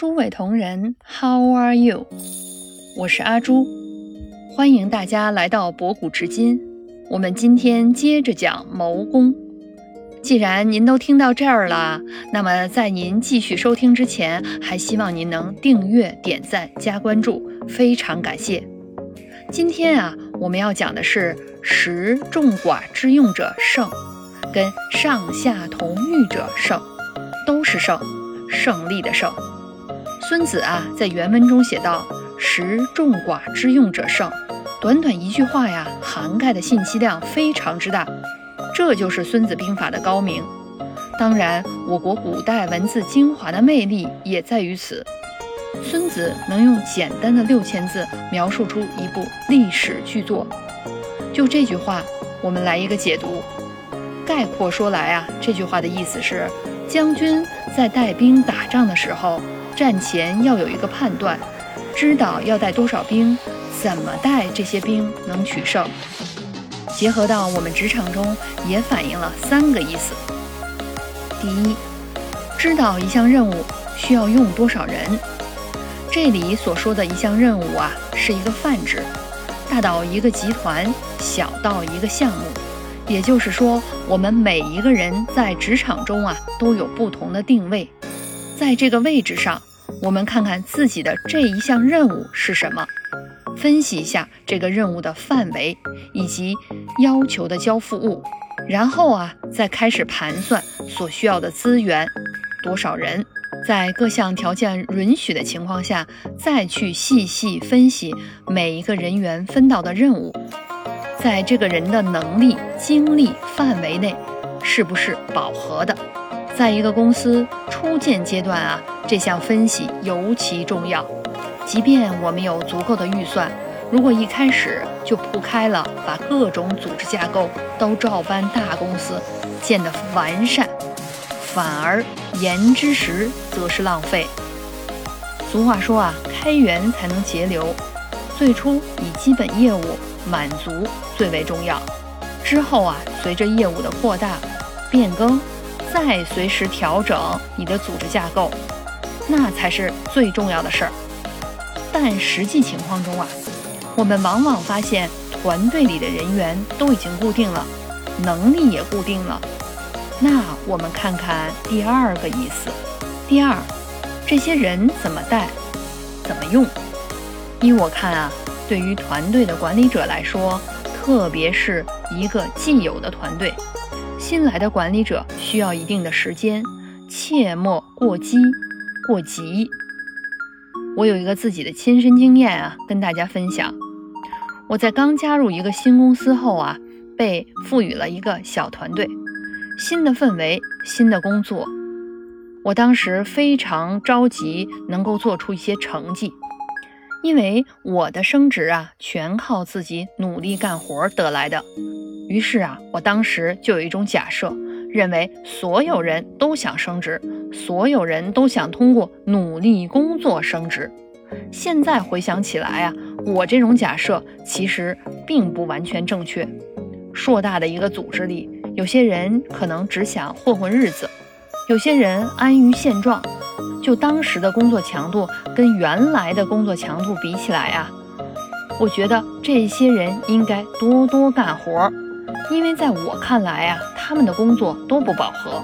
诸位同仁，How are you？我是阿朱，欢迎大家来到博古至今。我们今天接着讲谋攻。既然您都听到这儿了，那么在您继续收听之前，还希望您能订阅、点赞、加关注，非常感谢。今天啊，我们要讲的是“食众寡之用者胜”，跟“上下同欲者胜”，都是胜，胜利的胜。孙子啊，在原文中写道：“食众寡之用者胜。”短短一句话呀，涵盖的信息量非常之大。这就是《孙子兵法》的高明。当然，我国古代文字精华的魅力也在于此。孙子能用简单的六千字描述出一部历史巨作。就这句话，我们来一个解读。概括说来啊，这句话的意思是：将军在带兵打仗的时候，战前要有一个判断，知道要带多少兵，怎么带这些兵能取胜。结合到我们职场中，也反映了三个意思。第一，知道一项任务需要用多少人。这里所说的一项任务啊，是一个泛指，大到一个集团，小到一个项目。也就是说，我们每一个人在职场中啊，都有不同的定位。在这个位置上，我们看看自己的这一项任务是什么。分析一下这个任务的范围以及要求的交付物，然后啊，再开始盘算所需要的资源，多少人，在各项条件允许的情况下，再去细细分析每一个人员分到的任务，在这个人的能力、精力范围内，是不是饱和的？在一个公司初建阶段啊，这项分析尤其重要。即便我们有足够的预算，如果一开始就铺开了，把各种组织架构都照搬大公司建得完善，反而言之时则是浪费。俗话说啊，开源才能节流。最初以基本业务满足最为重要，之后啊，随着业务的扩大、变更，再随时调整你的组织架构，那才是最重要的事儿。但实际情况中啊，我们往往发现团队里的人员都已经固定了，能力也固定了。那我们看看第二个意思。第二，这些人怎么带，怎么用？依我看啊，对于团队的管理者来说，特别是一个既有的团队，新来的管理者需要一定的时间，切莫过激过急。我有一个自己的亲身经验啊，跟大家分享。我在刚加入一个新公司后啊，被赋予了一个小团队，新的氛围，新的工作。我当时非常着急，能够做出一些成绩，因为我的升职啊，全靠自己努力干活得来的。于是啊，我当时就有一种假设。认为所有人都想升职，所有人都想通过努力工作升职。现在回想起来啊，我这种假设其实并不完全正确。硕大的一个组织里，有些人可能只想混混日子，有些人安于现状。就当时的工作强度跟原来的工作强度比起来啊，我觉得这些人应该多多干活，因为在我看来啊。他们的工作都不饱和，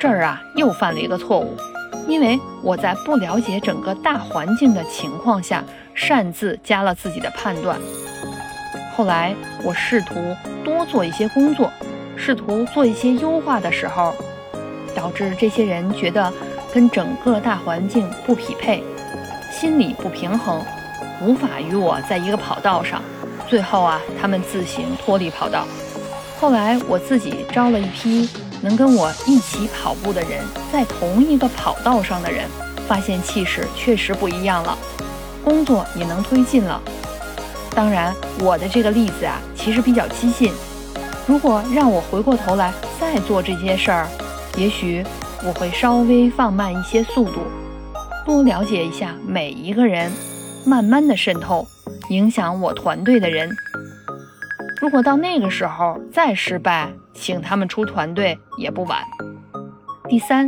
这儿啊又犯了一个错误，因为我在不了解整个大环境的情况下，擅自加了自己的判断。后来我试图多做一些工作，试图做一些优化的时候，导致这些人觉得跟整个大环境不匹配，心理不平衡，无法与我在一个跑道上。最后啊，他们自行脱离跑道。后来我自己招了一批能跟我一起跑步的人，在同一个跑道上的人，发现气势确实不一样了，工作也能推进了。当然，我的这个例子啊，其实比较激进。如果让我回过头来再做这些事儿，也许我会稍微放慢一些速度，多了解一下每一个人，慢慢的渗透，影响我团队的人。如果到那个时候再失败，请他们出团队也不晚。第三，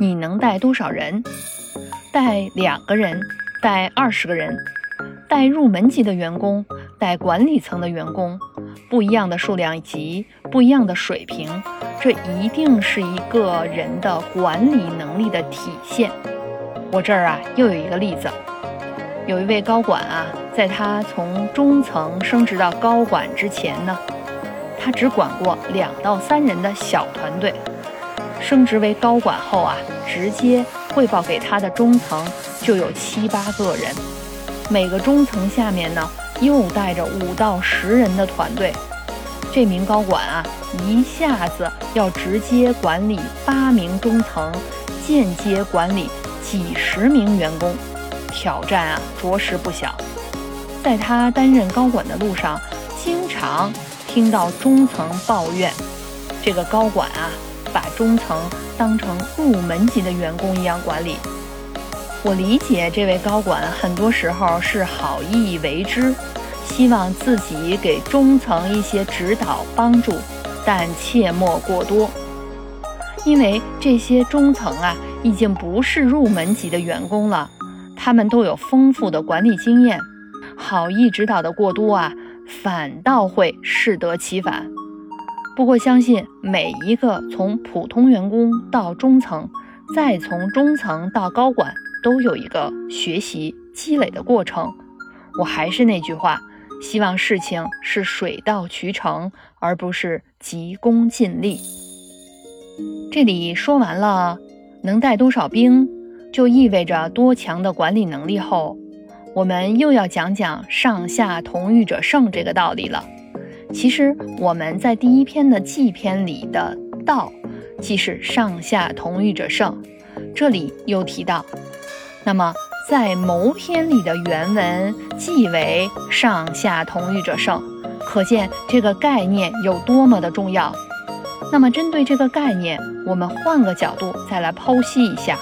你能带多少人？带两个人，带二十个人，带入门级的员工，带管理层的员工，不一样的数量级，不一样的水平，这一定是一个人的管理能力的体现。我这儿啊，又有一个例子，有一位高管啊，在他从中层升职到高管之前呢，他只管过两到三人的小团队。升职为高管后啊，直接汇报给他的中层就有七八个人，每个中层下面呢又带着五到十人的团队。这名高管啊，一下子要直接管理八名中层，间接管理几十名员工，挑战啊着实不小。在他担任高管的路上，经常听到中层抱怨，这个高管啊。把中层当成入门级的员工一样管理，我理解这位高管很多时候是好意为之，希望自己给中层一些指导帮助，但切莫过多，因为这些中层啊已经不是入门级的员工了，他们都有丰富的管理经验，好意指导的过多啊，反倒会适得其反。不过，相信每一个从普通员工到中层，再从中层到高管，都有一个学习积累的过程。我还是那句话，希望事情是水到渠成，而不是急功近利。这里说完了能带多少兵，就意味着多强的管理能力后，我们又要讲讲上下同欲者胜这个道理了。其实我们在第一篇的记篇里的道，即是上下同欲者胜。这里又提到，那么在谋篇里的原文即为上下同欲者胜，可见这个概念有多么的重要。那么针对这个概念，我们换个角度再来剖析一下。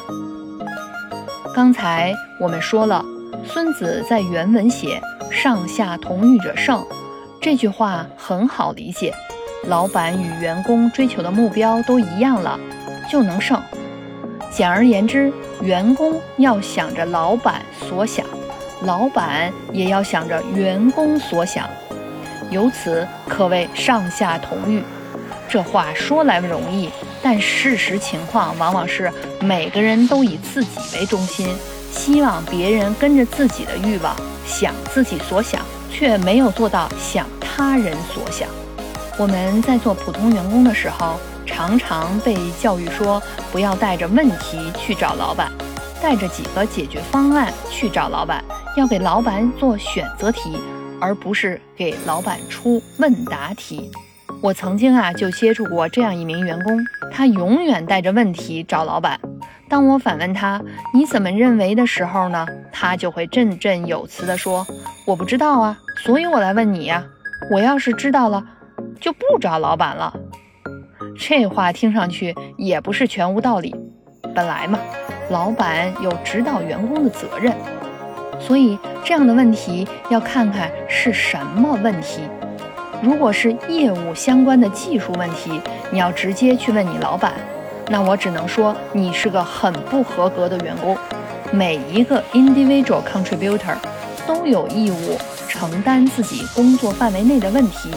刚才我们说了，孙子在原文写上下同欲者胜。这句话很好理解，老板与员工追求的目标都一样了，就能胜。简而言之，员工要想着老板所想，老板也要想着员工所想，由此可谓上下同欲。这话说来容易，但事实情况往往是每个人都以自己为中心，希望别人跟着自己的欲望想自己所想。却没有做到想他人所想。我们在做普通员工的时候，常常被教育说不要带着问题去找老板，带着几个解决方案去找老板，要给老板做选择题，而不是给老板出问答题。我曾经啊就接触过这样一名员工，他永远带着问题找老板。当我反问他你怎么认为的时候呢，他就会振振有词地说：“我不知道啊，所以我来问你呀。我要是知道了，就不找老板了。”这话听上去也不是全无道理。本来嘛，老板有指导员工的责任，所以这样的问题要看看是什么问题。如果是业务相关的技术问题，你要直接去问你老板。那我只能说，你是个很不合格的员工。每一个 individual contributor 都有义务承担自己工作范围内的问题。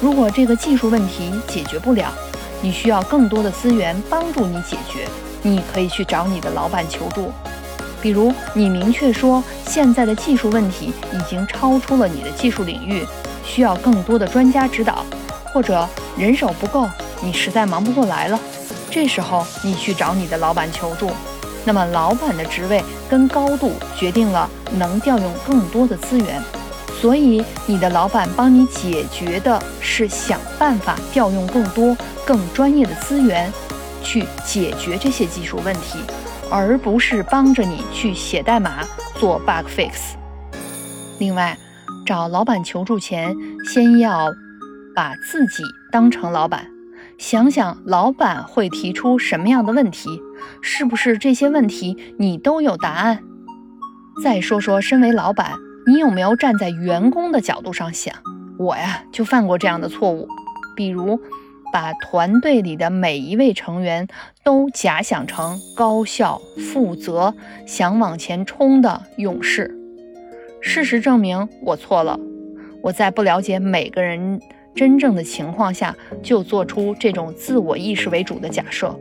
如果这个技术问题解决不了，你需要更多的资源帮助你解决，你可以去找你的老板求助。比如，你明确说现在的技术问题已经超出了你的技术领域，需要更多的专家指导，或者人手不够，你实在忙不过来了。这时候你去找你的老板求助，那么老板的职位跟高度决定了能调用更多的资源，所以你的老板帮你解决的是想办法调用更多更专业的资源去解决这些技术问题，而不是帮着你去写代码做 bug fix。另外，找老板求助前，先要把自己当成老板。想想老板会提出什么样的问题，是不是这些问题你都有答案？再说说，身为老板，你有没有站在员工的角度上想？我呀，就犯过这样的错误。比如，把团队里的每一位成员都假想成高效、负责、想往前冲的勇士。事实证明，我错了。我在不了解每个人真正的情况下，就做出这种自我意识为主的假设，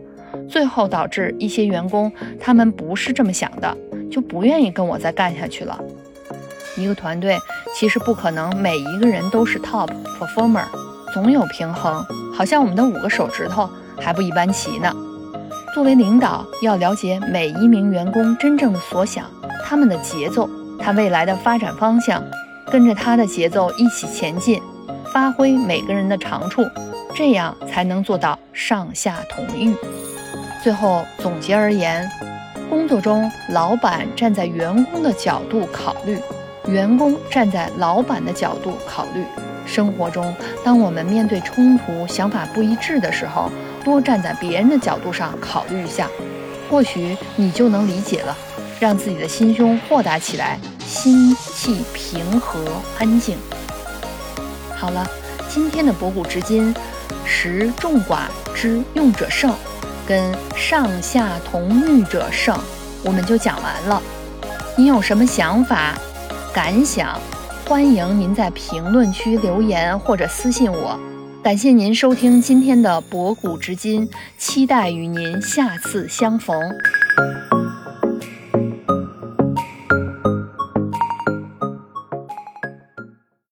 最后导致一些员工他们不是这么想的，就不愿意跟我再干下去了。一个团队其实不可能每一个人都是 top performer，总有平衡。好像我们的五个手指头还不一般齐呢。作为领导，要了解每一名员工真正的所想，他们的节奏，他未来的发展方向，跟着他的节奏一起前进，发挥每个人的长处，这样才能做到上下同欲。最后总结而言，工作中老板站在员工的角度考虑。员工站在老板的角度考虑，生活中，当我们面对冲突、想法不一致的时候，多站在别人的角度上考虑一下，或许你就能理解了，让自己的心胸豁达起来，心气平和安静。好了，今天的博古知今，识众寡之用者胜，跟上下同欲者胜，我们就讲完了。你有什么想法？感想，欢迎您在评论区留言或者私信我。感谢您收听今天的博古知今，期待与您下次相逢。